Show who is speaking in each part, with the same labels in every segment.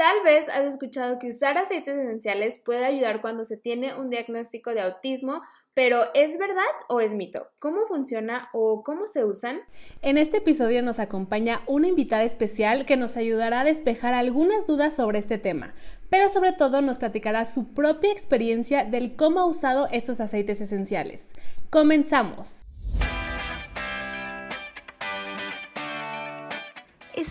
Speaker 1: Tal vez has escuchado que usar aceites esenciales puede ayudar cuando se tiene un diagnóstico de autismo, pero ¿es verdad o es mito? ¿Cómo funciona o cómo se usan?
Speaker 2: En este episodio nos acompaña una invitada especial que nos ayudará a despejar algunas dudas sobre este tema, pero sobre todo nos platicará su propia experiencia del cómo ha usado estos aceites esenciales. Comenzamos.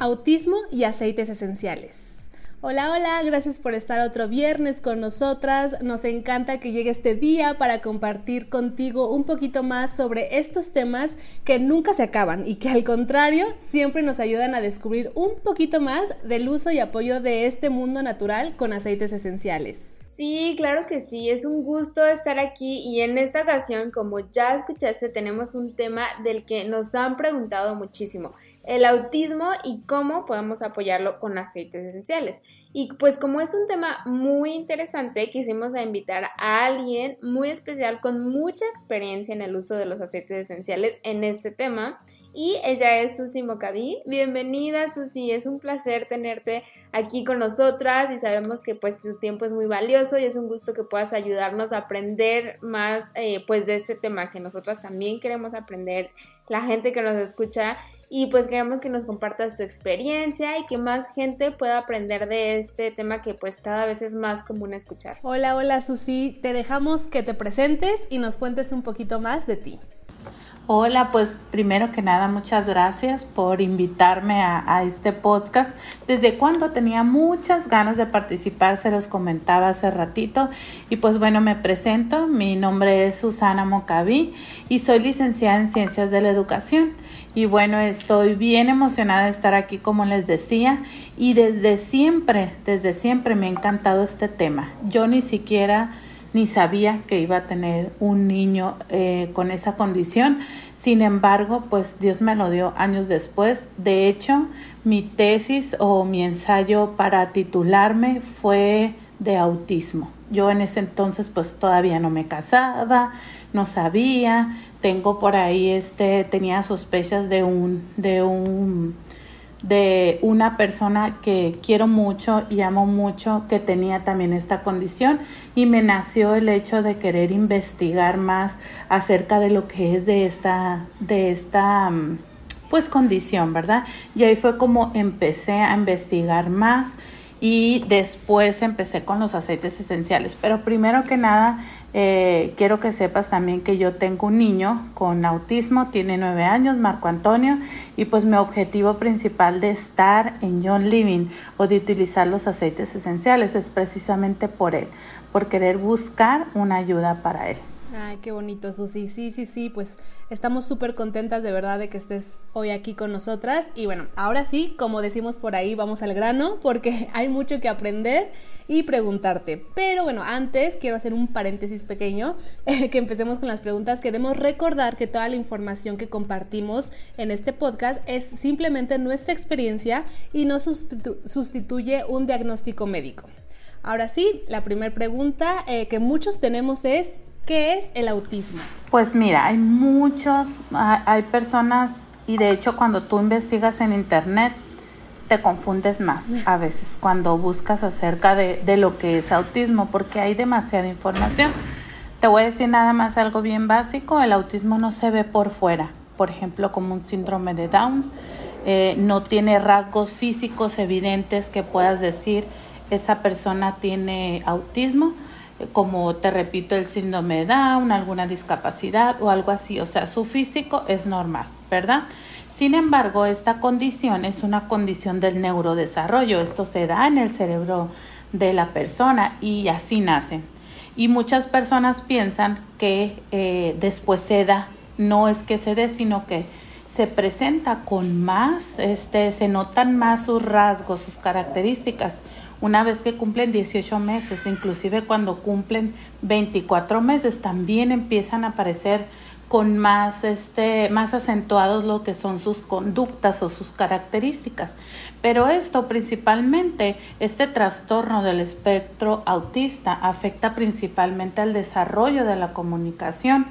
Speaker 2: Autismo y aceites esenciales. Hola, hola, gracias por estar otro viernes con nosotras. Nos encanta que llegue este día para compartir contigo un poquito más sobre estos temas que nunca se acaban y que al contrario siempre nos ayudan a descubrir un poquito más del uso y apoyo de este mundo natural con aceites esenciales.
Speaker 1: Sí, claro que sí, es un gusto estar aquí y en esta ocasión, como ya escuchaste, tenemos un tema del que nos han preguntado muchísimo el autismo y cómo podemos apoyarlo con aceites esenciales. Y pues como es un tema muy interesante, quisimos invitar a alguien muy especial con mucha experiencia en el uso de los aceites esenciales en este tema. Y ella es Susi Mocaví. Bienvenida Susi, es un placer tenerte aquí con nosotras y sabemos que pues tu tiempo es muy valioso y es un gusto que puedas ayudarnos a aprender más eh, pues de este tema que nosotras también queremos aprender, la gente que nos escucha y pues queremos que nos compartas tu experiencia y que más gente pueda aprender de este tema que pues cada vez es más común escuchar.
Speaker 2: Hola, hola Susi, te dejamos que te presentes y nos cuentes un poquito más de ti.
Speaker 3: Hola, pues primero que nada muchas gracias por invitarme a, este podcast. Desde cuando tenía muchas ganas de participar, se los comentaba hace ratito. Y pues bueno, me presento, mi nombre es Susana Mocaví y soy licenciada en Ciencias de la Educación. Y bueno, estoy bien emocionada de estar aquí, como les decía, y desde siempre, desde siempre me ha encantado este tema. Yo ni siquiera ni sabía que iba a tener un niño eh, con esa condición. Sin embargo, pues Dios me lo dio años después. De hecho, mi tesis o mi ensayo para titularme fue de autismo. Yo en ese entonces pues todavía no me casaba, no sabía, tengo por ahí este tenía sospechas de un de un de una persona que quiero mucho y amo mucho que tenía también esta condición y me nació el hecho de querer investigar más acerca de lo que es de esta de esta pues condición, ¿verdad? Y ahí fue como empecé a investigar más y después empecé con los aceites esenciales. Pero primero que nada, eh, quiero que sepas también que yo tengo un niño con autismo, tiene nueve años, Marco Antonio, y pues mi objetivo principal de estar en John Living o de utilizar los aceites esenciales es precisamente por él, por querer buscar una ayuda para él.
Speaker 2: Ay, qué bonito, Susi. Sí, sí, sí, pues estamos súper contentas de verdad de que estés hoy aquí con nosotras. Y bueno, ahora sí, como decimos por ahí, vamos al grano porque hay mucho que aprender y preguntarte. Pero bueno, antes quiero hacer un paréntesis pequeño, que empecemos con las preguntas. Queremos recordar que toda la información que compartimos en este podcast es simplemente nuestra experiencia y no sustituye un diagnóstico médico. Ahora sí, la primera pregunta eh, que muchos tenemos es, ¿Qué es el autismo?
Speaker 3: Pues mira, hay muchos, hay personas y de hecho cuando tú investigas en internet te confundes más a veces cuando buscas acerca de, de lo que es autismo porque hay demasiada información. Te voy a decir nada más algo bien básico, el autismo no se ve por fuera, por ejemplo como un síndrome de Down, eh, no tiene rasgos físicos evidentes que puedas decir esa persona tiene autismo como te repito, el síndrome de Down, alguna discapacidad o algo así. O sea, su físico es normal, ¿verdad? Sin embargo, esta condición es una condición del neurodesarrollo. Esto se da en el cerebro de la persona y así nacen. Y muchas personas piensan que eh, después se da no es que se dé, sino que se presenta con más, este, se notan más sus rasgos, sus características una vez que cumplen 18 meses, inclusive cuando cumplen 24 meses, también empiezan a aparecer con más, este, más acentuados lo que son sus conductas o sus características. Pero esto principalmente, este trastorno del espectro autista afecta principalmente al desarrollo de la comunicación,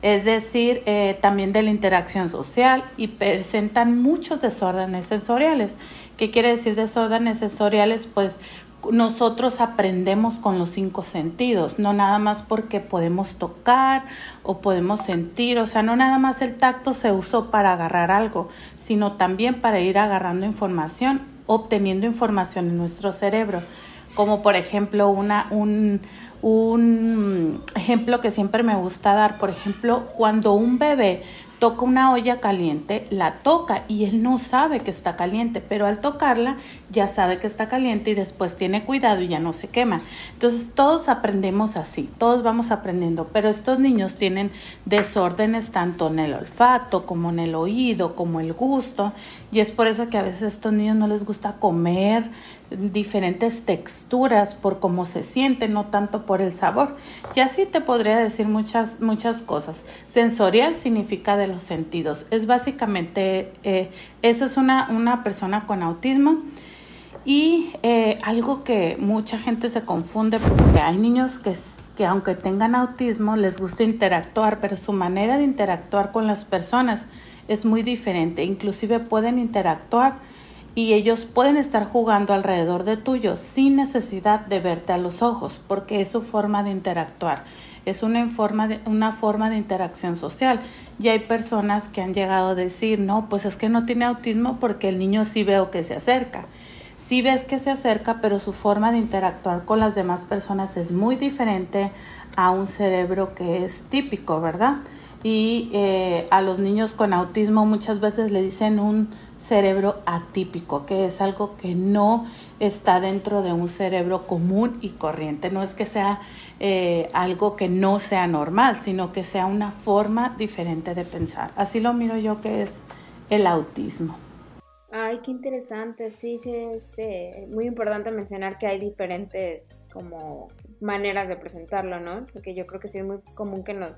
Speaker 3: es decir, eh, también de la interacción social y presentan muchos desórdenes sensoriales. ¿Qué quiere decir desórdenes sensoriales? Pues nosotros aprendemos con los cinco sentidos, no nada más porque podemos tocar o podemos sentir, o sea, no nada más el tacto se usó para agarrar algo, sino también para ir agarrando información, obteniendo información en nuestro cerebro, como por ejemplo una, un, un ejemplo que siempre me gusta dar, por ejemplo, cuando un bebé toca una olla caliente, la toca y él no sabe que está caliente, pero al tocarla ya sabe que está caliente y después tiene cuidado y ya no se quema. Entonces todos aprendemos así, todos vamos aprendiendo, pero estos niños tienen desórdenes tanto en el olfato como en el oído, como el gusto, y es por eso que a veces a estos niños no les gusta comer, diferentes texturas por cómo se siente, no tanto por el sabor. Y así te podría decir muchas, muchas cosas. Sensorial significa de los sentidos. Es básicamente, eh, eso es una, una persona con autismo. Y eh, algo que mucha gente se confunde porque hay niños que, que aunque tengan autismo les gusta interactuar, pero su manera de interactuar con las personas es muy diferente. Inclusive pueden interactuar y ellos pueden estar jugando alrededor de tuyo sin necesidad de verte a los ojos, porque es su forma de interactuar, es una forma de, una forma de interacción social. Y hay personas que han llegado a decir, no, pues es que no tiene autismo porque el niño sí veo que se acerca. Sí ves que se acerca, pero su forma de interactuar con las demás personas es muy diferente a un cerebro que es típico, ¿verdad? Y eh, a los niños con autismo muchas veces le dicen un cerebro atípico, que es algo que no está dentro de un cerebro común y corriente. No es que sea eh, algo que no sea normal, sino que sea una forma diferente de pensar. Así lo miro yo que es el autismo.
Speaker 1: Ay, qué interesante. Sí, sí, es este, muy importante mencionar que hay diferentes como maneras de presentarlo, ¿no? Porque yo creo que sí es muy común que nos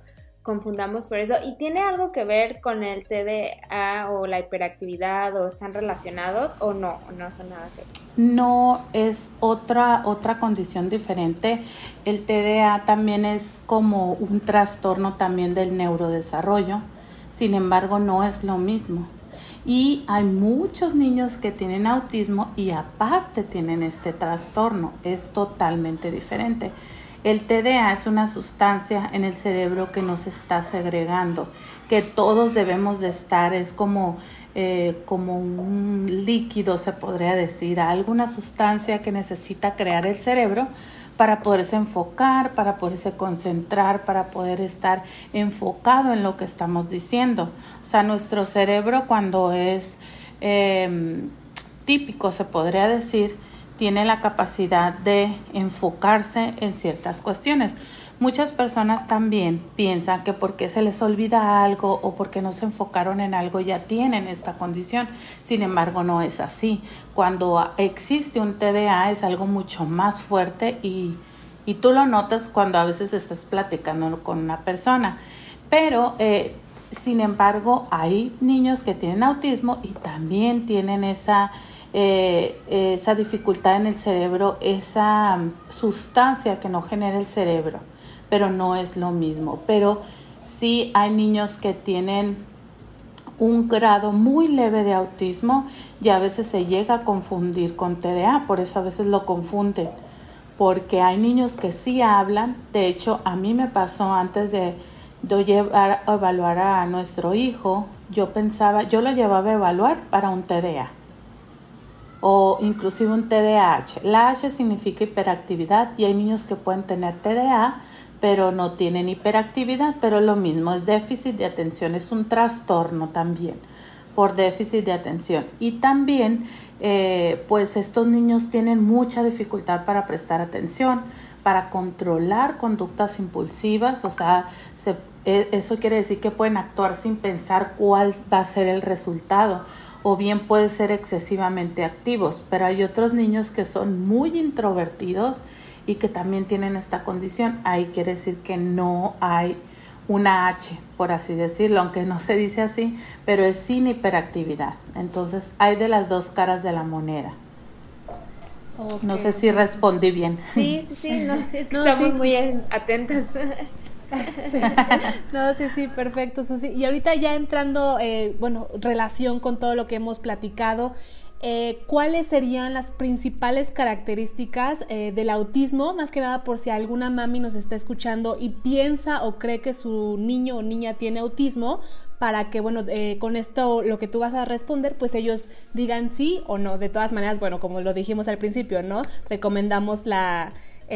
Speaker 1: confundamos por eso. ¿Y tiene algo que ver con el TDA o la hiperactividad o están relacionados o no? No son nada que
Speaker 3: No, es otra, otra condición diferente. El TDA también es como un trastorno también del neurodesarrollo. Sin embargo, no es lo mismo. Y hay muchos niños que tienen autismo y aparte tienen este trastorno. Es totalmente diferente. El TDA es una sustancia en el cerebro que nos está segregando, que todos debemos de estar, es como, eh, como un líquido, se podría decir, alguna sustancia que necesita crear el cerebro para poderse enfocar, para poderse concentrar, para poder estar enfocado en lo que estamos diciendo. O sea, nuestro cerebro cuando es em, típico, se podría decir, tiene la capacidad de enfocarse en ciertas cuestiones. Muchas personas también piensan que porque se les olvida algo o porque no se enfocaron en algo ya tienen esta condición. Sin embargo, no es así. Cuando existe un TDA es algo mucho más fuerte y, y tú lo notas cuando a veces estás platicando con una persona. Pero, eh, sin embargo, hay niños que tienen autismo y también tienen esa eh, esa dificultad en el cerebro, esa mm, sustancia que no genera el cerebro, pero no es lo mismo. Pero sí hay niños que tienen un grado muy leve de autismo y a veces se llega a confundir con TDA, por eso a veces lo confunden, porque hay niños que sí hablan, de hecho a mí me pasó antes de, de llevar a evaluar a nuestro hijo, yo pensaba, yo lo llevaba a evaluar para un TDA o inclusive un TDAH. La H significa hiperactividad y hay niños que pueden tener TDA pero no tienen hiperactividad, pero lo mismo es déficit de atención, es un trastorno también por déficit de atención. Y también, eh, pues estos niños tienen mucha dificultad para prestar atención, para controlar conductas impulsivas, o sea, se e, eso quiere decir que pueden actuar sin pensar cuál va a ser el resultado o bien pueden ser excesivamente activos, pero hay otros niños que son muy introvertidos y que también tienen esta condición. Ahí quiere decir que no hay una H, por así decirlo, aunque no se dice así, pero es sin hiperactividad. Entonces hay de las dos caras de la moneda. no sé si respondí bien.
Speaker 1: Sí, sí, sí, no, es que estamos muy atentas.
Speaker 2: no, sí, sí, perfecto, Y ahorita ya entrando, eh, bueno, relación con todo lo que hemos platicado, eh, ¿cuáles serían las principales características eh, del autismo? Más que nada por si alguna mami nos está escuchando y piensa o cree que su niño o niña tiene autismo, para que, bueno, eh, con esto lo que tú vas a responder, pues ellos digan sí o no. De todas maneras, bueno, como lo dijimos al principio, ¿no? Recomendamos la...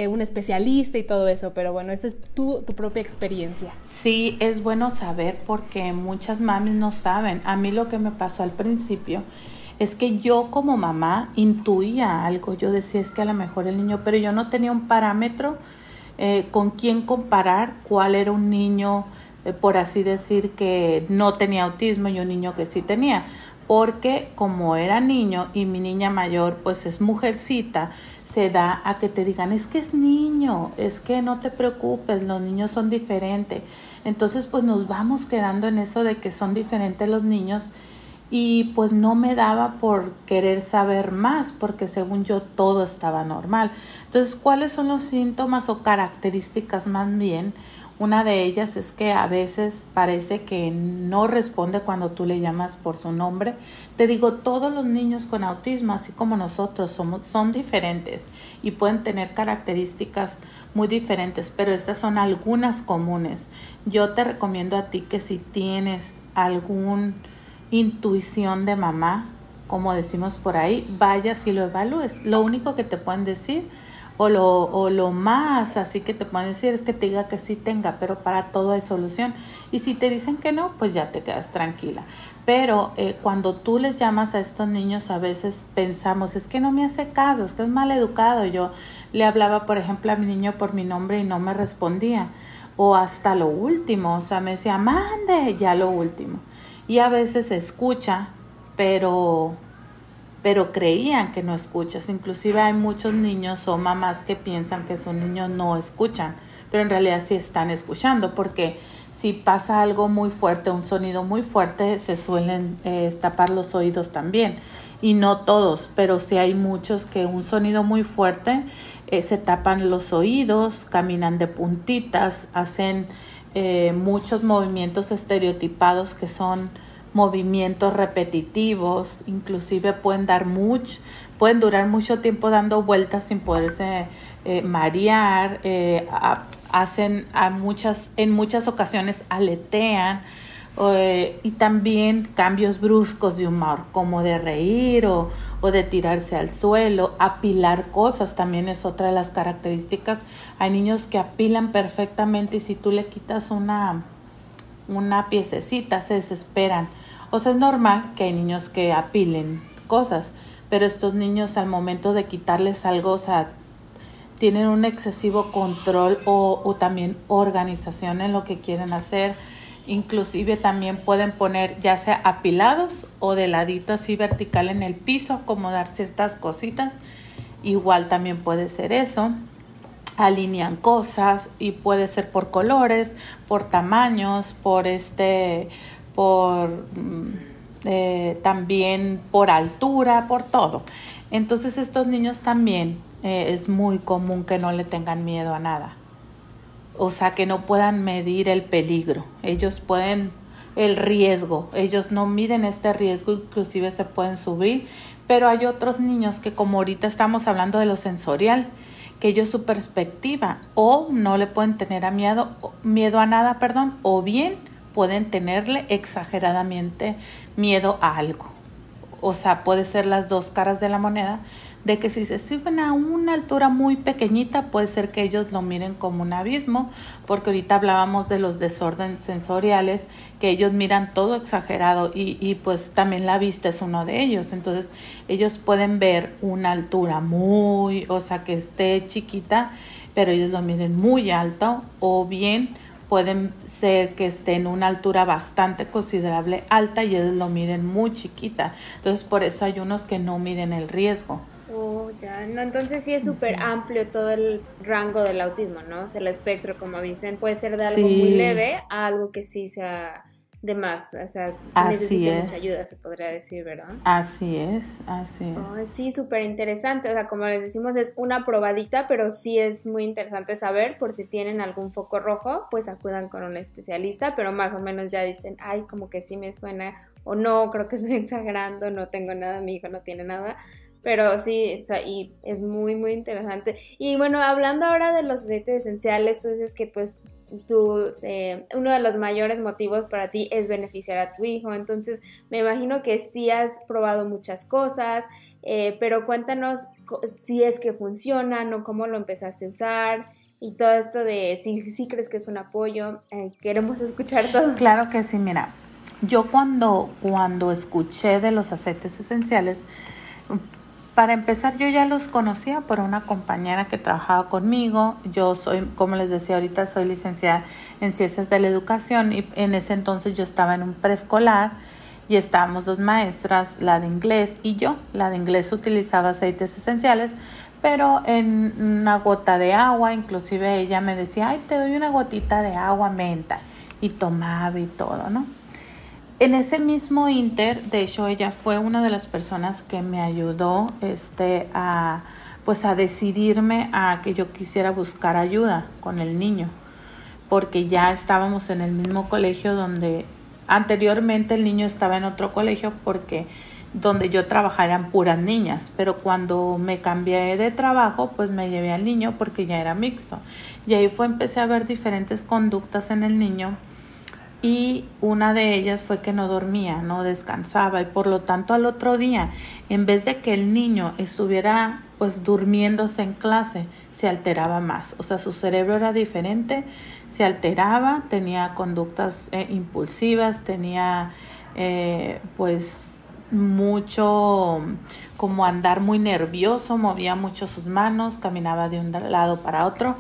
Speaker 2: un especialista y todo eso, pero bueno, esa es tu, tu propia experiencia.
Speaker 3: Sí, es bueno saber porque muchas mamis no saben. A mí lo que me pasó al principio es que yo como mamá intuía algo, yo decía es que a lo mejor el niño, pero yo no tenía un parámetro eh, con quién comparar cuál era un niño, eh, por así decir, que no tenía autismo y un niño que sí tenía, porque como era niño y mi niña mayor pues es mujercita, se da a que te digan es que es niño, es que no te preocupes, los niños son diferentes. Entonces pues nos vamos quedando en eso de que son diferentes los niños y pues no me daba por querer saber más porque según yo todo estaba normal. Entonces, ¿cuáles son los síntomas o características más bien? Una de ellas es que a veces parece que no responde cuando tú le llamas por su nombre. Te digo, todos los niños con autismo, así como nosotros, somos, son diferentes y pueden tener características muy diferentes, pero estas son algunas comunes. Yo te recomiendo a ti que si tienes algún intuición de mamá, como decimos por ahí, vayas y lo evalúes. Lo único que te pueden decir o lo, o lo más así que te pueden decir es que te diga que sí tenga, pero para todo hay solución. Y si te dicen que no, pues ya te quedas tranquila. Pero eh, cuando tú les llamas a estos niños, a veces pensamos, es que no me hace caso, es que es mal educado. Yo le hablaba, por ejemplo, a mi niño por mi nombre y no me respondía. O hasta lo último, o sea, me decía, mande, ya lo último y a veces escucha, pero pero creían que no escuchas. Inclusive hay muchos niños o mamás que piensan que sus niños no escuchan, pero en realidad sí están escuchando porque si pasa algo muy fuerte, un sonido muy fuerte, se suelen eh, tapar los oídos también. Y no todos, pero sí hay muchos que un sonido muy fuerte eh, se tapan los oídos, caminan de puntitas, hacen eh, muchos movimientos estereotipados que son movimientos repetitivos, inclusive pueden dar mucho, pueden durar mucho tiempo dando vueltas sin poderse eh, marear, eh, hacen a muchas, en muchas ocasiones aletean y también cambios bruscos de humor, como de reír o, o de tirarse al suelo, apilar cosas también es otra de las características. Hay niños que apilan perfectamente y si tú le quitas una, una piececita se desesperan. O sea, es normal que hay niños que apilen cosas, pero estos niños al momento de quitarles algo, o sea, tienen un excesivo control o, o también organización en lo que quieren hacer Inclusive también pueden poner ya sea apilados o de ladito así vertical en el piso, acomodar ciertas cositas. Igual también puede ser eso. Alinean cosas y puede ser por colores, por tamaños, por este, por mm, eh, también por altura, por todo. Entonces estos niños también eh, es muy común que no le tengan miedo a nada o sea, que no puedan medir el peligro. Ellos pueden el riesgo, ellos no miden este riesgo, inclusive se pueden subir, pero hay otros niños que como ahorita estamos hablando de lo sensorial, que ellos su perspectiva o no le pueden tener a miedo, miedo a nada, perdón, o bien pueden tenerle exageradamente miedo a algo. O sea, puede ser las dos caras de la moneda, de que si se suben a una altura muy pequeñita puede ser que ellos lo miren como un abismo, porque ahorita hablábamos de los desórdenes sensoriales, que ellos miran todo exagerado y, y pues también la vista es uno de ellos, entonces ellos pueden ver una altura muy, o sea, que esté chiquita, pero ellos lo miren muy alto o bien pueden ser que esté en una altura bastante considerable alta y ellos lo miden muy chiquita. Entonces por eso hay unos que no miden el riesgo.
Speaker 1: Oh, ya, no, entonces sí es súper amplio todo el rango del autismo, ¿no? O sea, el espectro, como dicen, puede ser de algo muy leve a algo que sí sea de más, o sea, necesita mucha ayuda, se podría decir, ¿verdad?
Speaker 3: Así es, así es.
Speaker 1: sí, súper interesante, o sea, como les decimos, es una probadita, pero sí es muy interesante saber por si tienen algún foco rojo, pues acudan con un especialista, pero más o menos ya dicen, ay, como que sí me suena, o no, creo que estoy exagerando, no tengo nada, mi hijo no tiene nada, pero sí, o sea, y es muy, muy interesante. Y bueno, hablando ahora de los aceites esenciales, tú dices que pues tu, eh, uno de los mayores motivos para ti es beneficiar a tu hijo. Entonces, me imagino que sí has probado muchas cosas, eh, pero cuéntanos si es que funcionan o cómo lo empezaste a usar y todo esto de si, si crees que es un apoyo. Eh, queremos escuchar todo.
Speaker 3: Claro que sí, mira. Yo cuando, cuando escuché de los aceites esenciales, para empezar, yo ya los conocía por una compañera que trabajaba conmigo. Yo soy, como les decía ahorita, soy licenciada en Ciencias de la Educación y en ese entonces yo estaba en un preescolar y estábamos dos maestras, la de inglés y yo. La de inglés utilizaba aceites esenciales, pero en una gota de agua, inclusive ella me decía, ay, te doy una gotita de agua menta y tomaba y todo, ¿no? En ese mismo inter, de hecho, ella fue una de las personas que me ayudó este, a, pues a decidirme a que yo quisiera buscar ayuda con el niño, porque ya estábamos en el mismo colegio donde anteriormente el niño estaba en otro colegio porque donde yo trabajaba eran puras niñas, pero cuando me cambié de trabajo, pues me llevé al niño porque ya era mixto. Y ahí fue empecé a ver diferentes conductas en el niño y una de ellas fue que no dormía, no descansaba y por lo tanto al otro día, en vez de que el niño estuviera pues durmiéndose en clase, se alteraba más, o sea, su cerebro era diferente, se alteraba, tenía conductas eh, impulsivas, tenía eh, pues mucho como andar muy nervioso, movía mucho sus manos, caminaba de un lado para otro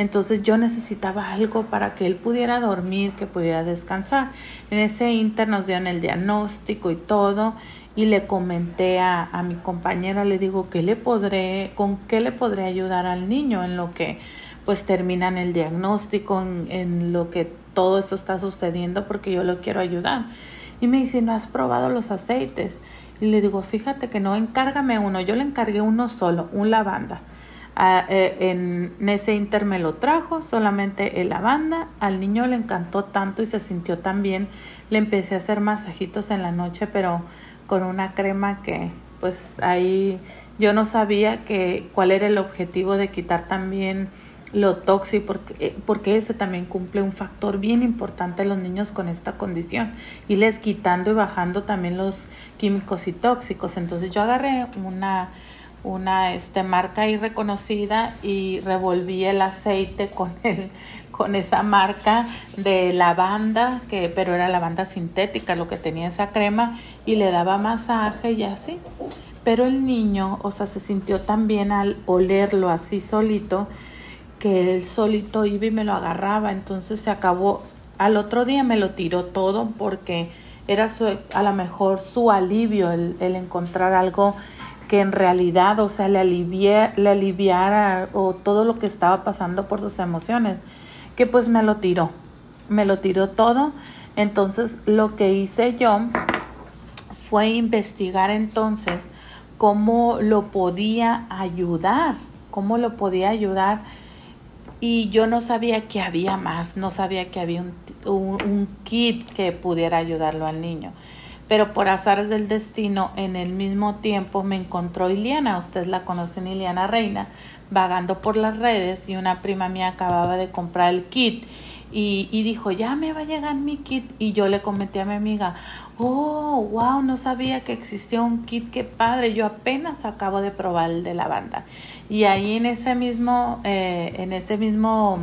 Speaker 3: entonces yo necesitaba algo para que él pudiera dormir, que pudiera descansar. En ese inter nos dieron el diagnóstico y todo y le comenté a, a mi compañera, le digo, ¿qué le podré, con qué le podré ayudar al niño en lo que pues terminan el diagnóstico, en, en lo que todo esto está sucediendo porque yo lo quiero ayudar. Y me dice, ¿no has probado los aceites? Y le digo, fíjate que no, encárgame uno. Yo le encargué uno solo, un lavanda. Eh, en ese inter me lo trajo, solamente el lavanda. Al niño le encantó tanto y se sintió tan bien. Le empecé a hacer masajitos en la noche, pero con una crema que pues ahí yo no sabía que cuál era el objetivo de quitar también lo tóxico porque, eh, porque ese también cumple un factor bien importante en los niños con esta condición y les quitando y bajando también los químicos y tóxicos entonces yo agarré una una este, marca reconocida y revolví el aceite con el, con esa marca de lavanda, que, pero era lavanda sintética lo que tenía esa crema, y le daba masaje y así. Pero el niño, o sea, se sintió tan bien al olerlo así solito, que él solito iba y me lo agarraba, entonces se acabó. Al otro día me lo tiró todo porque era a lo mejor su alivio el encontrar algo que en realidad, o sea, le, le aliviara o todo lo que estaba pasando por sus emociones, que pues me lo tiró, me lo tiró todo. Entonces lo que hice yo fue investigar entonces cómo lo podía ayudar, cómo lo podía ayudar. Y yo no sabía que había más, no sabía que había un, un kit que pudiera ayudarlo al niño pero por azares del destino en el mismo tiempo me encontró Iliana, ustedes la conocen Iliana Reina, vagando por las redes y una prima mía acababa de comprar el kit y, y, dijo, ya me va a llegar mi kit. Y yo le comenté a mi amiga, oh, wow, no sabía que existía un kit, qué padre, yo apenas acabo de probar el de la banda. Y ahí en ese mismo, eh, en ese mismo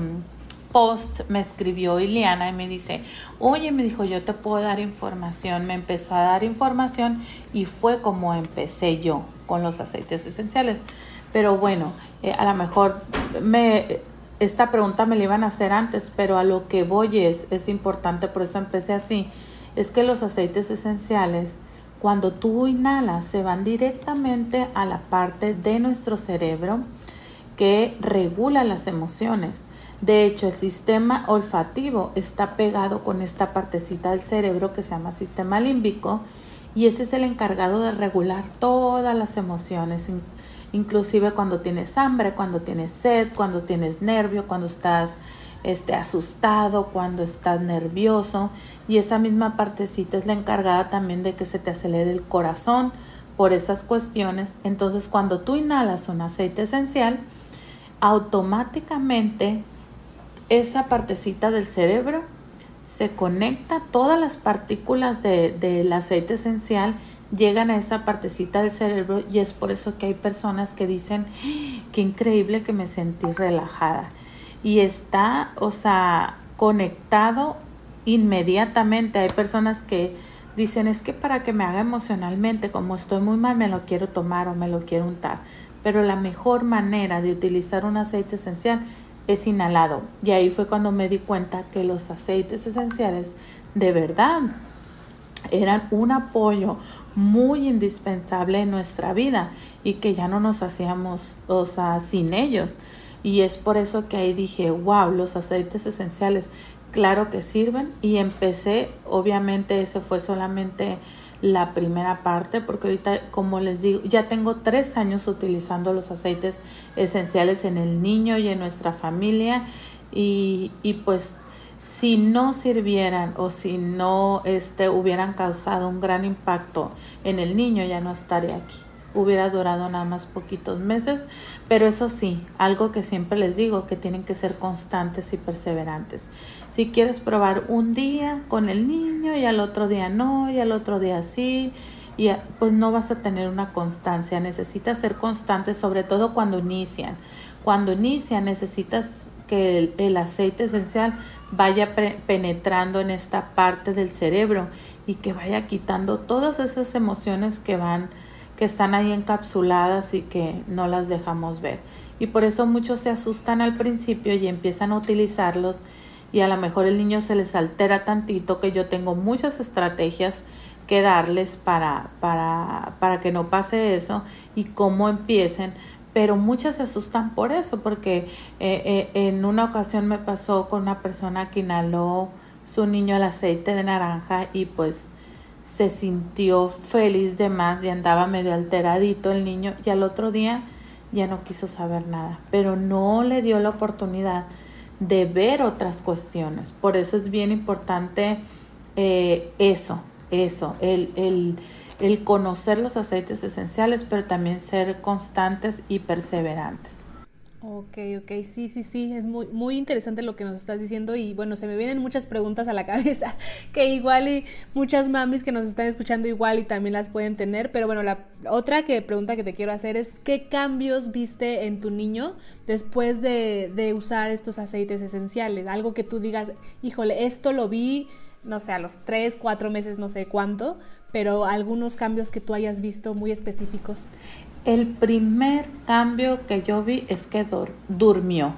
Speaker 3: post me escribió Iliana y me dice, oye, me dijo, yo te puedo dar información. Me empezó a dar información y fue como empecé yo con los aceites esenciales. Pero bueno, eh, a lo mejor me esta pregunta me la iban a hacer antes, pero a lo que voy es, es importante, por eso empecé así, es que los aceites esenciales, cuando tú inhalas, se van directamente a la parte de nuestro cerebro que regula las emociones. De hecho, el sistema olfativo está pegado con esta partecita del cerebro que se llama sistema límbico y ese es el encargado de regular todas las emociones, inclusive cuando tienes hambre, cuando tienes sed, cuando tienes nervio, cuando estás este, asustado, cuando estás nervioso y esa misma partecita es la encargada también de que se te acelere el corazón por esas cuestiones. Entonces, cuando tú inhalas un aceite esencial, automáticamente esa partecita del cerebro se conecta, todas las partículas del aceite esencial llegan a esa partecita del cerebro y es por eso que hay personas que dicen, ¡Ah! qué increíble que me sentí relajada. Y está, o sea, conectado inmediatamente. Hay personas que dicen, es que para que me haga emocionalmente, como estoy muy mal, me lo quiero tomar o me lo quiero untar. Pero la mejor manera de utilizar un aceite esencial es inhalado. Y ahí fue cuando me di cuenta que los aceites esenciales de verdad eran un apoyo muy indispensable en nuestra vida y que ya no nos hacíamos, o sea, sin ellos. Y es por eso que ahí dije, wow, los aceites esenciales, claro que sirven. Y empecé, obviamente ese fue solamente la primera parte, porque ahorita, como les digo, ya tengo tres años utilizando los aceites esenciales en el niño y en nuestra familia y, y pues si no sirvieran o si no este, hubieran causado un gran impacto en el niño, ya no estaría aquí. Hubiera durado nada más poquitos meses, pero eso sí, algo que siempre les digo, que tienen que ser constantes y perseverantes. Si quieres probar un día con el niño y al otro día no, y al otro día sí, pues no vas a tener una constancia. Necesitas ser constante, sobre todo cuando inician. Cuando inician necesitas que el, aceite esencial vaya penetrando en esta parte del cerebro y que vaya quitando todas esas emociones que van que están ahí encapsuladas y que no las dejamos ver. Y por eso muchos se asustan al principio y empiezan a utilizarlos y a lo mejor el niño se les altera tantito que yo tengo muchas estrategias que darles para, para, para que no pase eso y cómo empiecen. Pero muchas se asustan por eso, porque eh, eh, en una ocasión me pasó con una persona que inhaló su niño el aceite de naranja y pues se sintió feliz de más y andaba medio alteradito el niño y al otro día ya no quiso saber nada, pero no le dio la oportunidad de ver otras cuestiones. Por eso es bien importante eh, eso, eso, el, el, el conocer los aceites esenciales, pero también ser constantes y perseverantes.
Speaker 2: Ok, ok, sí, sí, sí, es muy, muy interesante lo que nos estás diciendo y bueno, se me vienen muchas preguntas a la cabeza que igual y muchas mamis que nos están escuchando igual y también las pueden tener, pero bueno, la otra que pregunta que te quiero hacer es ¿qué cambios viste en tu niño después de, de usar estos aceites esenciales? Algo que tú digas, híjole, esto lo vi, no sé, a los tres, cuatro meses, no sé cuánto, pero algunos cambios que tú hayas visto muy específicos.
Speaker 3: El primer cambio que yo vi es que durmió.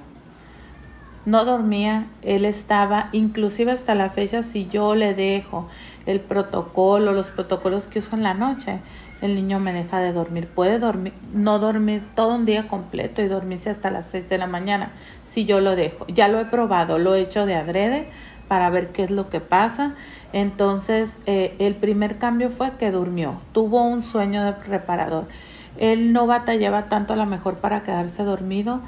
Speaker 3: No dormía, él estaba, inclusive hasta la fecha, si yo le dejo el protocolo, los protocolos que uso en la noche, el niño me deja de dormir. Puede dormir, no dormir todo un día completo y dormirse hasta las 6 de la mañana, si yo lo dejo. Ya lo he probado, lo he hecho de adrede para ver qué es lo que pasa. Entonces, eh, el primer cambio fue que durmió, tuvo un sueño de reparador. Él no batallaba tanto a lo mejor para quedarse dormido,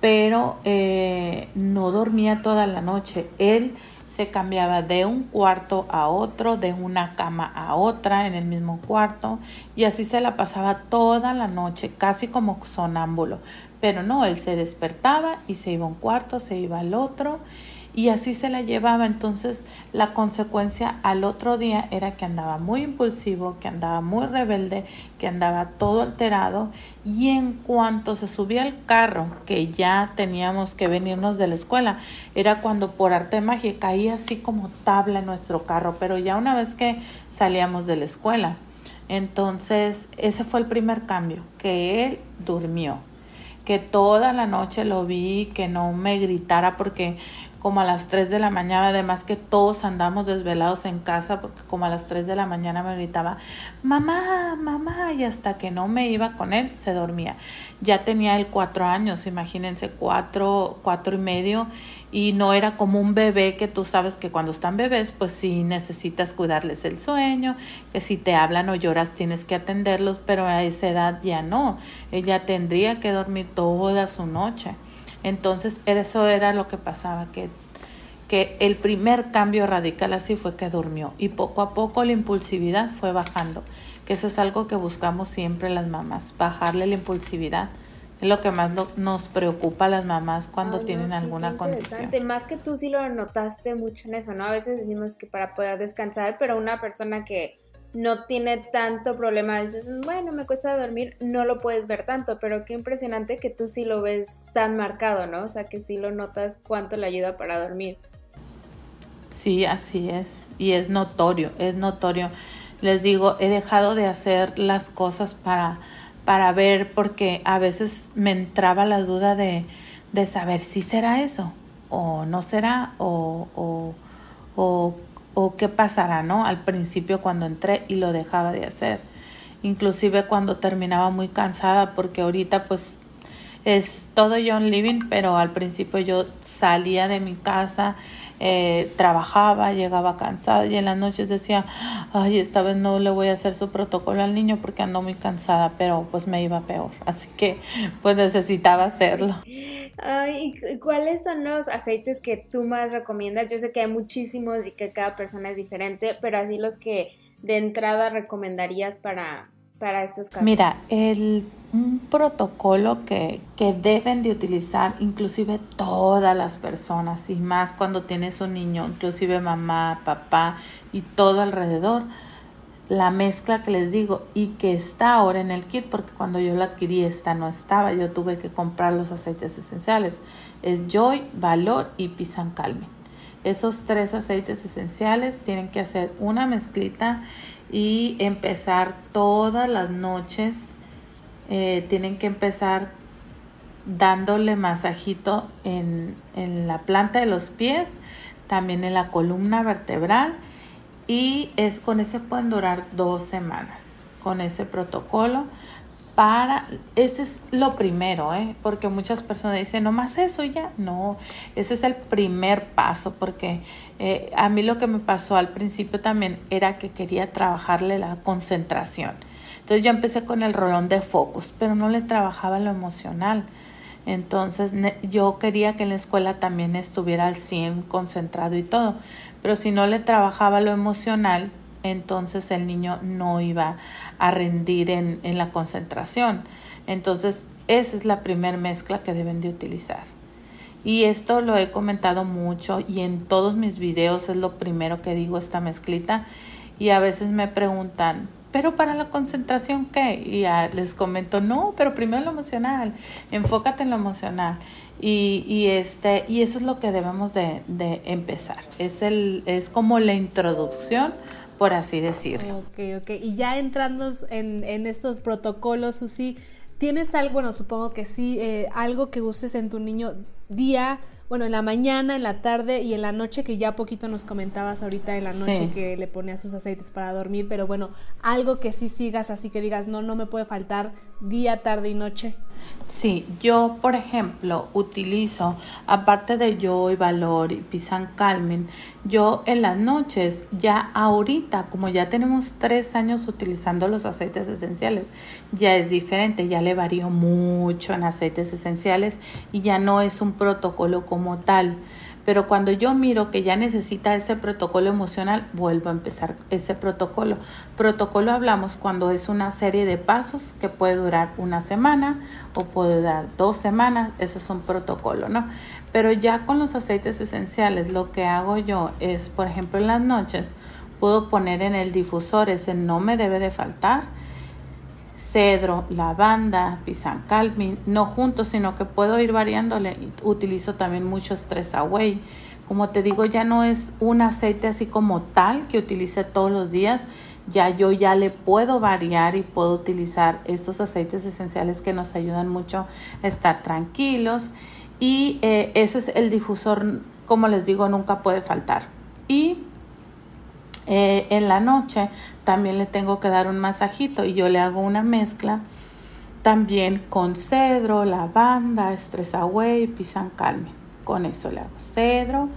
Speaker 3: pero eh, no dormía toda la noche. Él se cambiaba de un cuarto a otro, de una cama a otra en el mismo cuarto y así se la pasaba toda la noche, casi como sonámbulo. Pero no, él se despertaba y se iba a un cuarto, se iba al otro y así se la llevaba. Entonces la consecuencia al otro día era que andaba muy impulsivo, que andaba muy rebelde, que andaba todo alterado y en cuanto se subía al carro, que ya teníamos que venirnos de la escuela, era cuando por arte magia caía así como tabla en nuestro carro, pero ya una vez que salíamos de la escuela. Entonces ese fue el primer cambio, que él durmió. que toda la noche lo vi, que no me gritara porque como a las 3 de la mañana, además que todos andamos desvelados en casa, porque como a las 3 de la mañana me gritaba, mamá, mamá, y hasta que no me iba con él, se dormía. Ya tenía él cuatro años, imagínense, cuatro, cuatro y medio, y no era como un bebé que tú sabes que cuando están bebés, pues sí necesitas cuidarles el sueño, que si te hablan o lloras tienes que atenderlos, pero a esa edad ya no, ella tendría que dormir toda su noche. Entonces, eso era lo que pasaba, que, que el primer cambio radical así fue que durmió y poco a poco la impulsividad fue bajando, que eso es algo que buscamos siempre las mamás, bajarle la impulsividad. Es lo que más nos preocupa a las mamás cuando tienen alguna condición.
Speaker 1: Más que tú sí lo notaste mucho en eso, ¿no? A veces decimos que para poder descansar, pero una persona que no tiene tanto problema. Dices, bueno, me cuesta dormir, no lo puedes ver tanto, pero qué impresionante que tú sí lo ves tan marcado, ¿no? O sea, que sí lo notas cuánto le ayuda para dormir.
Speaker 3: Sí, así es. Y es notorio, es notorio. Les digo, he dejado de hacer las cosas para, para ver, porque a veces me entraba la duda de, de saber si será eso, o no será, o, o o qué pasará, ¿no? Al principio cuando entré y lo dejaba de hacer. Inclusive cuando terminaba muy cansada porque ahorita pues es todo John Living, pero al principio yo salía de mi casa, eh, trabajaba, llegaba cansada y en las noches decía, ay, esta vez no le voy a hacer su protocolo al niño porque ando muy cansada, pero pues me iba peor, así que pues necesitaba hacerlo.
Speaker 1: Ay, ¿cuáles son los aceites que tú más recomiendas? Yo sé que hay muchísimos y que cada persona es diferente, pero así los que de entrada recomendarías para, para estos casos?
Speaker 3: Mira, el un protocolo que, que, deben de utilizar inclusive todas las personas y más cuando tienes un niño, inclusive mamá, papá y todo alrededor. La mezcla que les digo y que está ahora en el kit, porque cuando yo la adquirí esta no estaba, yo tuve que comprar los aceites esenciales. Es Joy, Valor y Pisan Calme. Esos tres aceites esenciales tienen que hacer una mezclita y empezar todas las noches. Eh, tienen que empezar dándole masajito en, en la planta de los pies, también en la columna vertebral y es con ese pueden durar dos semanas con ese protocolo para, ese es lo primero, ¿eh? porque muchas personas dicen, no más eso ya, no, ese es el primer paso, porque eh, a mí lo que me pasó al principio también era que quería trabajarle la concentración. Entonces yo empecé con el rolón de focus, pero no le trabajaba lo emocional. Entonces yo quería que en la escuela también estuviera al 100 concentrado y todo, pero si no le trabajaba lo emocional, entonces el niño no iba a rendir en, en la concentración. Entonces, esa es la primera mezcla que deben de utilizar. Y esto lo he comentado mucho y en todos mis videos es lo primero que digo esta mezclita. Y a veces me preguntan, pero para la concentración, ¿qué? Y les comento, no, pero primero lo emocional, enfócate en lo emocional. Y, y, este, y eso es lo que debemos de, de empezar. Es, el, es como la introducción por así decirlo.
Speaker 2: Ok, ok. Y ya entrando en, en estos protocolos, Susi, ¿tienes algo, bueno, supongo que sí, eh, algo que uses en tu niño día, bueno, en la mañana, en la tarde y en la noche, que ya poquito nos comentabas ahorita en la noche que le ponía sus aceites para dormir, pero bueno, algo que sí sigas, así que digas, no, no me puede faltar día, tarde y noche.
Speaker 3: Sí, yo por ejemplo utilizo, aparte de yo y Valor y Pisan Calmen, yo en las noches, ya ahorita, como ya tenemos tres años utilizando los aceites esenciales, ya es diferente, ya le varío mucho en aceites esenciales y ya no es un protocolo como tal. Pero cuando yo miro que ya necesita ese protocolo emocional, vuelvo a empezar ese protocolo. Protocolo hablamos cuando es una serie de pasos que puede durar una semana o puede dar dos semanas, eso es un protocolo, ¿no? Pero ya con los aceites esenciales, lo que hago yo es, por ejemplo, en las noches, puedo poner en el difusor, ese no me debe de faltar, cedro, lavanda, calming, no juntos, sino que puedo ir variándole. Utilizo también mucho stress away. Como te digo, ya no es un aceite así como tal que utilice todos los días, ya yo ya le puedo variar y puedo utilizar estos aceites esenciales que nos ayudan mucho a estar tranquilos y eh, ese es el difusor, como les digo, nunca puede faltar. Y eh, en la noche también le tengo que dar un masajito y yo le hago una mezcla también con cedro, lavanda, estresa away, pisan calme. Con eso le hago cedro,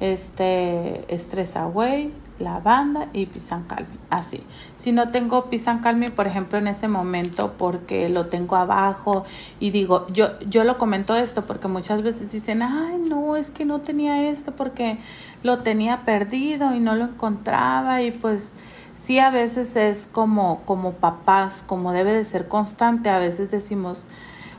Speaker 3: este, estrés away, lavanda y pisan calme. Así. Si no tengo pisan calme, por ejemplo, en ese momento, porque lo tengo abajo y digo, yo, yo lo comento esto porque muchas veces dicen, ay, no, es que no tenía esto porque lo tenía perdido y no lo encontraba y pues sí a veces es como, como papás, como debe de ser constante, a veces decimos,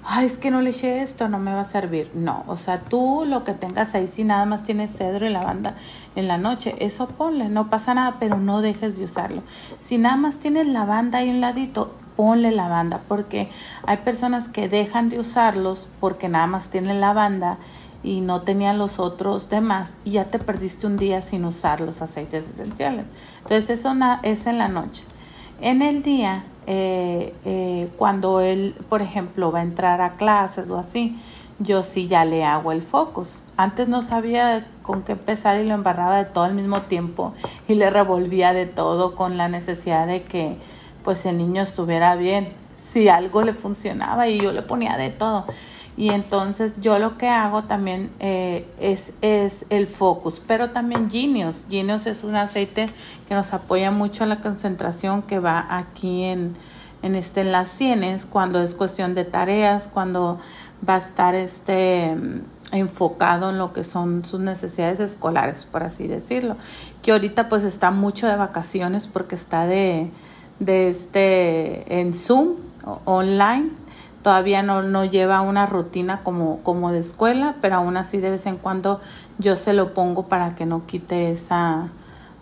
Speaker 3: ay, es que no le eché esto, no me va a servir. No, o sea, tú lo que tengas ahí, si nada más tienes cedro y lavanda en la noche, eso ponle, no pasa nada, pero no dejes de usarlo. Si nada más tienes lavanda ahí en ladito, ponle lavanda, porque hay personas que dejan de usarlos porque nada más tienen lavanda y no tenían los otros demás y ya te perdiste un día sin usar los aceites esenciales. Entonces eso es en la noche. En el día eh, eh, cuando él, por ejemplo, va a entrar a clases o así, yo sí ya le hago el focus. Antes no sabía con qué empezar y lo embarraba de todo al mismo tiempo y le revolvía de todo con la necesidad de que pues el niño estuviera bien. Si algo le funcionaba y yo le ponía de todo. Y entonces yo lo que hago también eh, es, es el focus, pero también Genius. Genius es un aceite que nos apoya mucho en la concentración que va aquí en, en, este, en las sienes cuando es cuestión de tareas, cuando va a estar este enfocado en lo que son sus necesidades escolares, por así decirlo. Que ahorita pues está mucho de vacaciones porque está de, de este en Zoom online todavía no, no lleva una rutina como, como de escuela, pero aún así de vez en cuando yo se lo pongo para que no quite esa,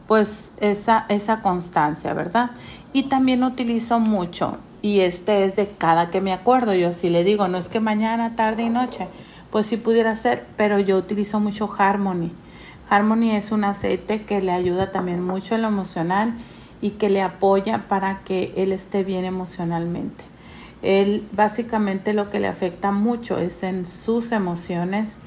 Speaker 3: pues esa, esa constancia, ¿verdad? Y también utilizo mucho, y este es de cada que me acuerdo, yo así le digo, no es que mañana, tarde y noche, pues sí pudiera ser, pero yo utilizo mucho Harmony. Harmony es un aceite que le ayuda también mucho en lo emocional y que le apoya para que él esté bien emocionalmente. Él básicamente lo que le afecta mucho es en sus emociones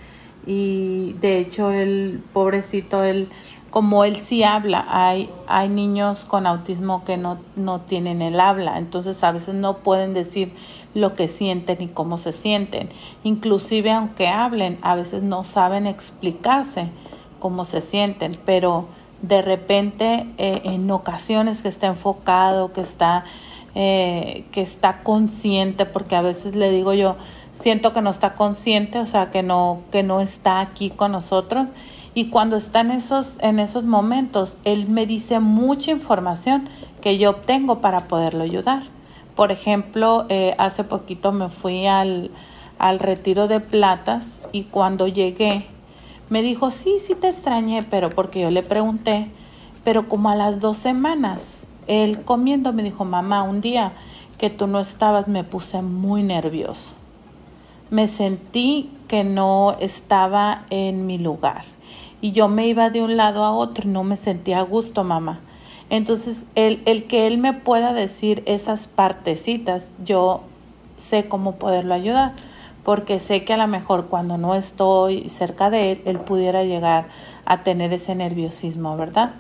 Speaker 3: y de hecho el pobrecito, él, como él sí habla, hay, hay niños con autismo que no, no tienen el habla, entonces a veces no pueden decir lo que sienten y cómo se sienten. Inclusive aunque hablen, a veces no saben explicarse cómo se sienten, pero de repente eh, en ocasiones que está enfocado, que está eh, que está consciente, porque a veces le digo yo, siento que no está consciente, o sea, que no, que no está aquí con nosotros. Y cuando está en esos, en esos momentos, él me dice mucha información que yo obtengo para poderlo ayudar. Por ejemplo, eh, hace poquito me fui al, al retiro de platas y cuando llegué me dijo, sí, sí te extrañé, pero porque yo le pregunté, pero como a las dos semanas él comiendo me dijo, mamá, un día que tú no estabas me puse muy nervioso. Me sentí que no estaba en mi lugar y yo me iba de un lado a otro y no me sentía a gusto, mamá. Entonces, el, el que él me pueda decir esas partecitas, yo sé cómo poderlo ayudar, porque sé que a lo mejor cuando no estoy cerca de él, él pudiera llegar a tener ese nerviosismo, ¿verdad?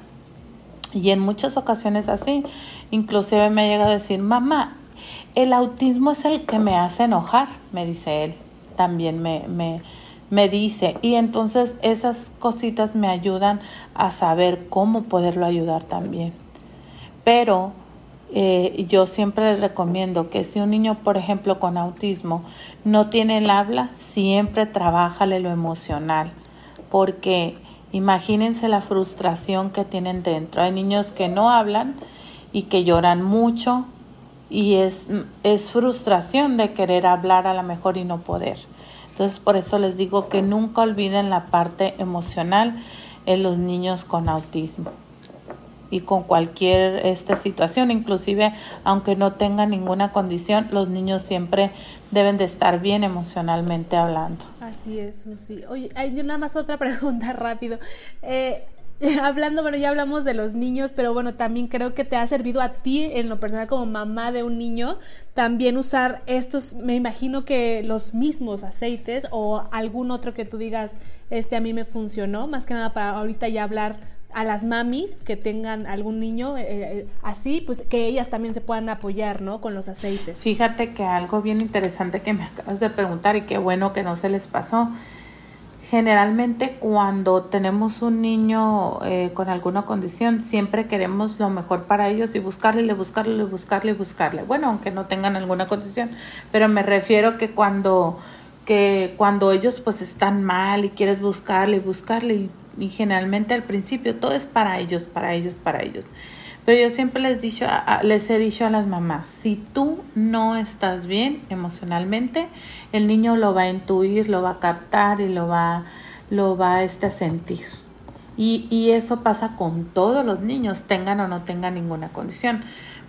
Speaker 3: Y en muchas ocasiones así, inclusive me ha llegado a decir, mamá, el autismo es el que me hace enojar, me dice él, también me, me, me dice. Y entonces esas cositas me ayudan a saber cómo poderlo ayudar también. Pero eh, yo siempre les recomiendo que si un niño, por ejemplo, con autismo no tiene el habla, siempre trabájale lo emocional, porque Imagínense la frustración que tienen dentro. Hay niños que no hablan y que lloran mucho y es, es frustración de querer hablar a lo mejor y no poder. Entonces por eso les digo que nunca olviden la parte emocional en los niños con autismo y con cualquier esta situación, inclusive aunque no tengan ninguna condición, los niños siempre deben de estar bien emocionalmente hablando.
Speaker 2: Así es, Susi. Oye, hay nada más otra pregunta rápido. Eh, hablando, bueno, ya hablamos de los niños, pero bueno, también creo que te ha servido a ti en lo personal como mamá de un niño, también usar estos, me imagino que los mismos aceites o algún otro que tú digas, este a mí me funcionó, más que nada para ahorita ya hablar a las mamis que tengan algún niño eh, eh, así, pues que ellas también se puedan apoyar, ¿no? Con los aceites.
Speaker 3: Fíjate que algo bien interesante que me acabas de preguntar y qué bueno que no se les pasó Generalmente cuando tenemos un niño eh, con alguna condición, siempre queremos lo mejor para ellos y buscarle, buscarle, buscarle, buscarle. Bueno, aunque no tengan alguna condición, pero me refiero que cuando que cuando ellos pues están mal y quieres buscarle, buscarle y, y generalmente al principio todo es para ellos, para ellos, para ellos. Pero yo siempre les, dicho, les he dicho a las mamás, si tú no estás bien emocionalmente, el niño lo va a intuir, lo va a captar y lo va, lo va este, a sentir. Y, y eso pasa con todos los niños, tengan o no tengan ninguna condición.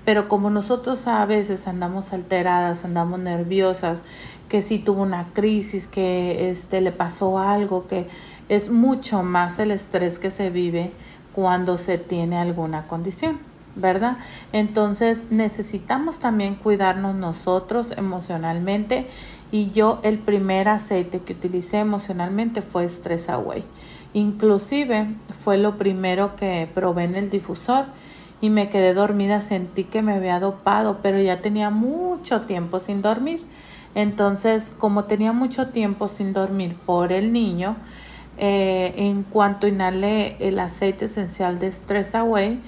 Speaker 3: Pero como nosotros a veces andamos alteradas, andamos nerviosas, que si tuvo una crisis, que este, le pasó algo, que es mucho más el estrés que se vive cuando se tiene alguna condición, ¿verdad? Entonces necesitamos también cuidarnos nosotros emocionalmente y yo el primer aceite que utilicé emocionalmente fue Stress Away. Inclusive fue lo primero que probé en el difusor y me quedé dormida, sentí que me había dopado, pero ya tenía mucho tiempo sin dormir. Entonces, como tenía mucho tiempo sin dormir por el niño, eh, en cuanto inhalé el aceite esencial de Stress Away,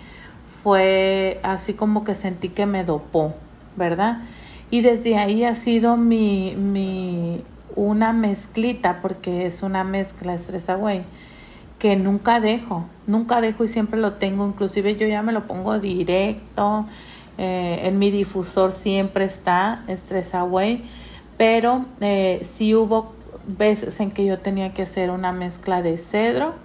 Speaker 3: fue así como que sentí que me dopó, ¿verdad? Y desde ahí ha sido mi, mi una mezclita, porque es una mezcla Stress Away, que nunca dejo, nunca dejo y siempre lo tengo, inclusive yo ya me lo pongo directo, eh, en mi difusor siempre está Stress Away, pero eh, sí hubo veces en que yo tenía que hacer una mezcla de cedro,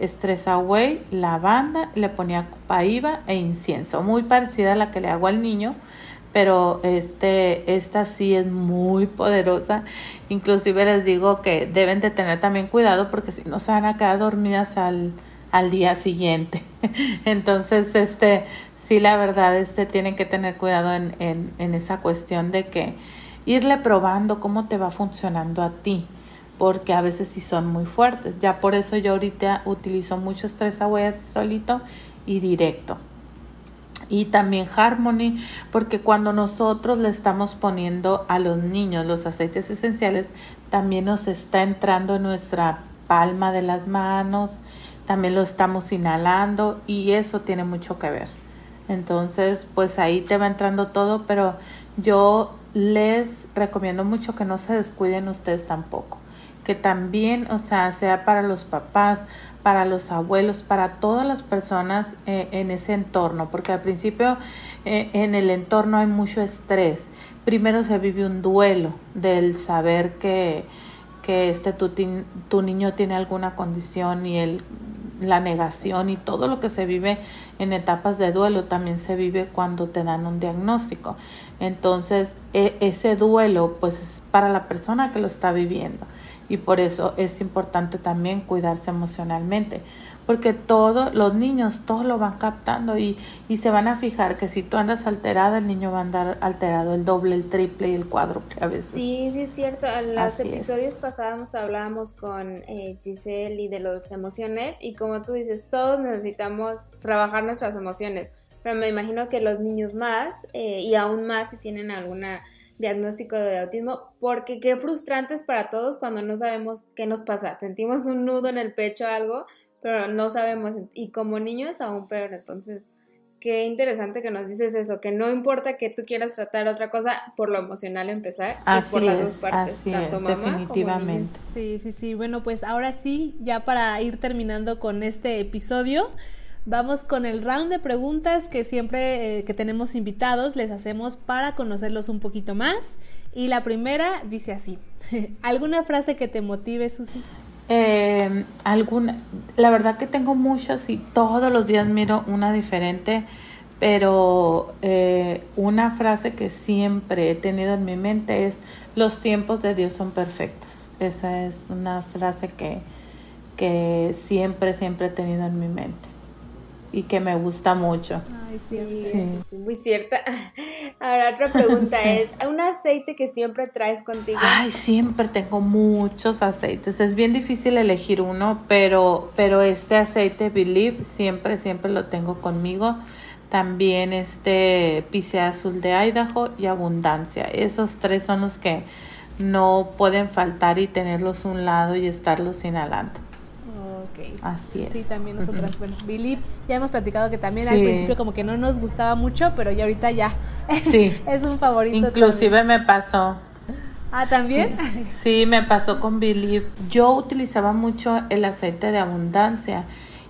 Speaker 3: Stress Away, lavanda, le ponía copaíba e incienso, muy parecida a la que le hago al niño, pero este, esta sí es muy poderosa. Inclusive les digo que deben de tener también cuidado porque si no se van a quedar dormidas al, al día siguiente. Entonces, este, sí, la verdad, este, tienen que tener cuidado en, en, en esa cuestión de que irle probando cómo te va funcionando a ti porque a veces sí son muy fuertes. Ya por eso yo ahorita utilizo mucho estrés a huellas solito y directo. Y también Harmony, porque cuando nosotros le estamos poniendo a los niños los aceites esenciales, también nos está entrando en nuestra palma de las manos, también lo estamos inhalando y eso tiene mucho que ver. Entonces, pues ahí te va entrando todo, pero yo les recomiendo mucho que no se descuiden ustedes tampoco que también, o sea, sea para los papás, para los abuelos, para todas las personas eh, en ese entorno, porque al principio eh, en el entorno hay mucho estrés. Primero se vive un duelo del saber que, que este, tu, tu niño tiene alguna condición y el, la negación y todo lo que se vive en etapas de duelo también se vive cuando te dan un diagnóstico. Entonces, e, ese duelo pues es para la persona que lo está viviendo. Y por eso es importante también cuidarse emocionalmente porque todos los niños todos lo van captando y, y se van a fijar que si tú andas alterada el niño va a andar alterado el doble el triple y el cuádruple a veces.
Speaker 1: Sí sí es cierto. En los episodios pasados hablábamos con eh, Giselle y de las emociones y como tú dices todos necesitamos trabajar nuestras emociones pero me imagino que los niños más eh, y aún más si tienen alguna diagnóstico de autismo, porque qué frustrante es para todos cuando no sabemos qué nos pasa. Sentimos un nudo en el pecho o algo, pero no sabemos. Y como niños aún peor. Entonces, qué interesante que nos dices eso, que no importa que tú quieras tratar otra cosa, por lo emocional empezar.
Speaker 3: Así por las dos partes, tanto mamá definitivamente.
Speaker 2: sí, sí, sí. Bueno, pues ahora sí, ya para ir terminando con este episodio. Vamos con el round de preguntas que siempre eh, que tenemos invitados les hacemos para conocerlos un poquito más. Y la primera dice así, ¿alguna frase que te motive, Susi?
Speaker 3: Eh, alguna, la verdad que tengo muchas y todos los días miro una diferente, pero eh, una frase que siempre he tenido en mi mente es, los tiempos de Dios son perfectos. Esa es una frase que, que siempre, siempre he tenido en mi mente y que me gusta mucho.
Speaker 2: Ay, sí,
Speaker 1: sí. Muy cierta. Ahora otra pregunta es, ¿un aceite que siempre traes contigo?
Speaker 3: Ay, siempre tengo muchos aceites. Es bien difícil elegir uno, pero, pero este aceite Believe siempre, siempre lo tengo conmigo. También este Pice Azul de Idaho y Abundancia. Esos tres son los que no pueden faltar y tenerlos a un lado y estarlos inhalando. Así es.
Speaker 2: Sí, también nosotras. Bueno, Billy, ya hemos platicado que también al principio como que no nos gustaba mucho, pero ya ahorita ya. Sí. es un favorito.
Speaker 3: Inclusive me pasó.
Speaker 2: Ah, ¿también?
Speaker 3: Sí, me pasó con Billy. Yo utilizaba mucho el aceite de abundancia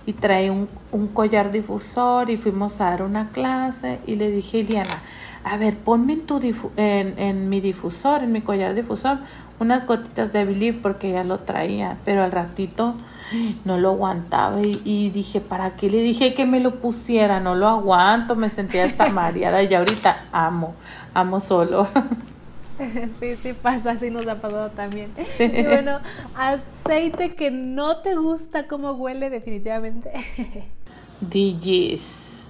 Speaker 3: y traía un, un collar difusor y fuimos a dar una clase y le dije, Iliana, a ver, ponme en, tu en, en mi difusor, en mi collar difusor, unas gotitas de Believe porque ya lo traía, pero al ratito no lo aguantaba y, dije, ¿para qué le dije que me lo pusiera? No lo aguanto, me sentía hasta mareada y ahorita amo, amo solo.
Speaker 2: Sí, sí pasa, así nos ha pasado también. Y bueno, aceite que no te gusta cómo huele definitivamente.
Speaker 3: DJs.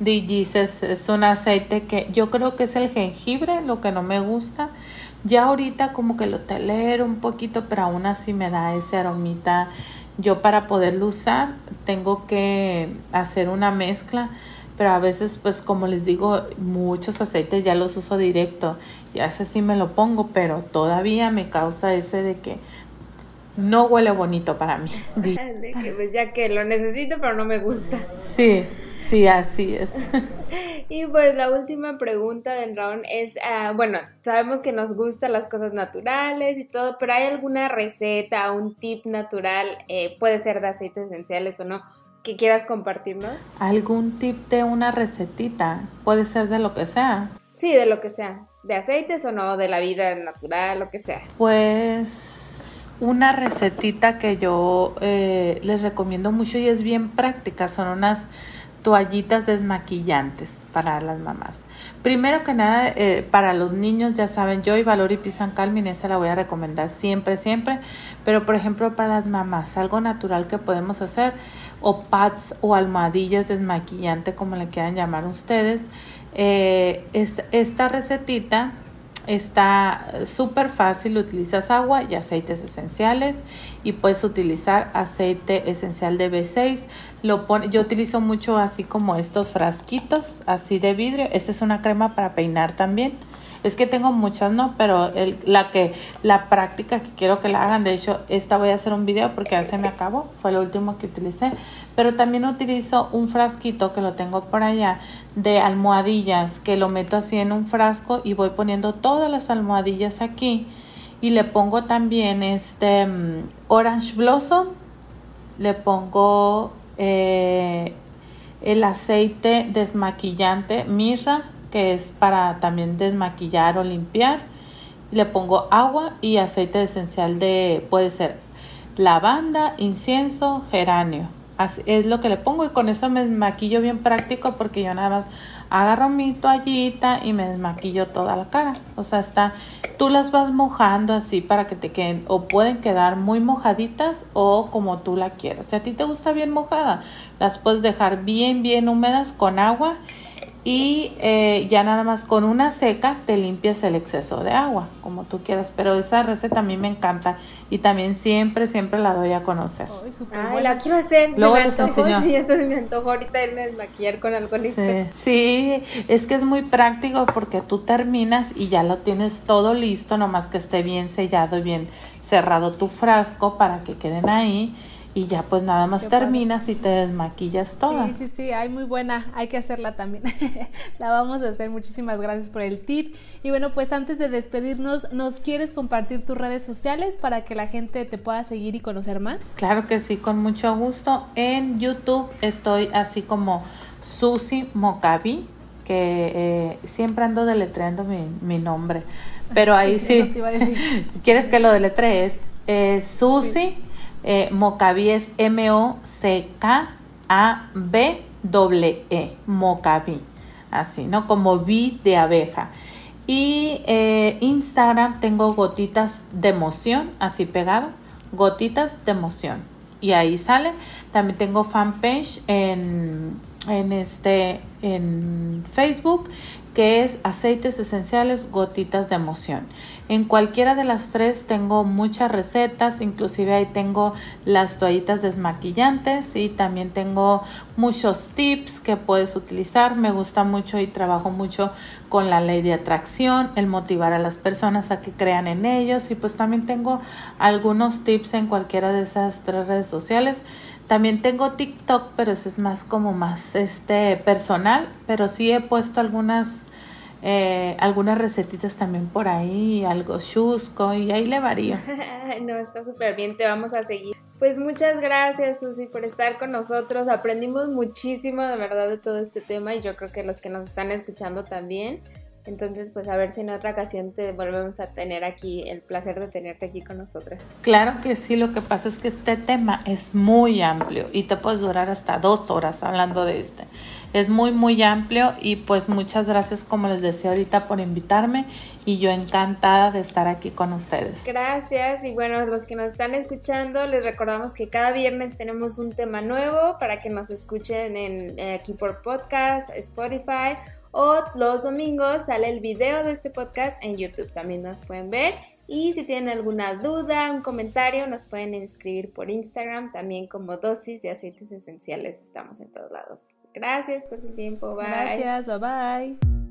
Speaker 3: DJs es, es un aceite que yo creo que es el jengibre, lo que no me gusta ya ahorita como que lo tolero un poquito, pero aún así me da ese aromita. Yo para poderlo usar tengo que hacer una mezcla, pero a veces pues como les digo, muchos aceites ya los uso directo y así sí me lo pongo, pero todavía me causa ese de que no huele bonito para mí.
Speaker 1: pues ya que lo necesito, pero no me gusta.
Speaker 3: Sí, Sí, así es.
Speaker 1: y pues la última pregunta del round es, ah, bueno, sabemos que nos gustan las cosas naturales y todo, pero ¿hay alguna receta, un tip natural, eh, puede ser de aceites esenciales o no, que quieras compartirnos?
Speaker 3: ¿Algún tip de una recetita? Puede ser de lo que sea.
Speaker 1: Sí, de lo que sea. De aceites o no, de la vida natural, lo que sea.
Speaker 3: Pues una recetita que yo eh, les recomiendo mucho y es bien práctica, son unas toallitas desmaquillantes para las mamás. Primero que nada, eh, para los niños, ya saben, yo y Valor y Pisan Calmin, esa la voy a recomendar siempre, siempre. Pero, por ejemplo, para las mamás, algo natural que podemos hacer, o pads o almohadillas desmaquillante, como le quieran llamar ustedes. Eh, esta recetita Está súper fácil, utilizas agua y aceites esenciales y puedes utilizar aceite esencial de B6. Lo pone, yo utilizo mucho así como estos frasquitos, así de vidrio. Esta es una crema para peinar también. Es que tengo muchas, ¿no? Pero la que, la práctica que quiero que la hagan, de hecho, esta voy a hacer un video porque ya se me acabó, fue lo último que utilicé. Pero también utilizo un frasquito que lo tengo por allá de almohadillas, que lo meto así en un frasco y voy poniendo todas las almohadillas aquí. Y le pongo también este mm, Orange Blossom, le pongo eh, el aceite desmaquillante Mirra que es para también desmaquillar o limpiar. Le pongo agua y aceite esencial de, puede ser lavanda, incienso, geranio. Así es lo que le pongo y con eso me maquillo bien práctico porque yo nada más agarro mi toallita y me desmaquillo toda la cara. O sea, está, tú las vas mojando así para que te queden o pueden quedar muy mojaditas o como tú la quieras. Si a ti te gusta bien mojada, las puedes dejar bien, bien húmedas con agua y eh, ya nada más con una seca te limpias el exceso de agua, como tú quieras. Pero esa receta a mí me encanta y también siempre, siempre la doy a conocer.
Speaker 1: Ay, la quiero hacer. Luego me antojo, sí, entonces me antojo ahorita irme a desmaquillar con algo listo.
Speaker 3: Sí, es que es muy práctico porque tú terminas y ya lo tienes todo listo, nomás que esté bien sellado y bien cerrado tu frasco para que queden ahí y ya pues nada más terminas y te desmaquillas toda.
Speaker 2: Sí, sí, sí, hay muy buena, hay que hacerla también. la vamos a hacer. Muchísimas gracias por el tip. Y bueno, pues antes de despedirnos, ¿nos quieres compartir tus redes sociales para que la gente te pueda seguir y conocer más?
Speaker 3: Claro que sí, con mucho gusto. En YouTube estoy así como Susi Mocavi, que eh, siempre ando deletreando mi, mi nombre. Pero ahí sí. ¿Quieres que lo deletrees? Eh, Susi. Eh, M-O-C-K-A-B-E, Mocaví, así, ¿no? Como vi de abeja. Y eh, Instagram tengo gotitas de emoción, así pegado, gotitas de emoción. y ahí sale. También tengo fanpage en, en, este, en Facebook que es aceites esenciales gotitas de emoción. En cualquiera de las tres tengo muchas recetas, inclusive ahí tengo las toallitas desmaquillantes y también tengo muchos tips que puedes utilizar. Me gusta mucho y trabajo mucho con la ley de atracción, el motivar a las personas a que crean en ellos y pues también tengo algunos tips en cualquiera de esas tres redes sociales. También tengo TikTok, pero eso es más como más este personal, pero sí he puesto algunas eh, algunas recetitas también por ahí, algo chusco y ahí le varío.
Speaker 1: no, está súper bien, te vamos a seguir. Pues muchas gracias Susi por estar con nosotros, aprendimos muchísimo de verdad de todo este tema y yo creo que los que nos están escuchando también. Entonces, pues a ver si en otra ocasión te volvemos a tener aquí, el placer de tenerte aquí con nosotras.
Speaker 3: Claro que sí, lo que pasa es que este tema es muy amplio y te puedes durar hasta dos horas hablando de este. Es muy, muy amplio y pues muchas gracias, como les decía ahorita, por invitarme y yo encantada de estar aquí con ustedes.
Speaker 1: Gracias y bueno, los que nos están escuchando, les recordamos que cada viernes tenemos un tema nuevo para que nos escuchen en, eh, aquí por podcast, Spotify o los domingos sale el video de este podcast en YouTube, también nos pueden ver. Y si tienen alguna duda, un comentario, nos pueden escribir por Instagram, también como dosis de aceites esenciales, estamos en todos lados. Gracias por su tiempo, bye.
Speaker 2: Gracias, bye bye.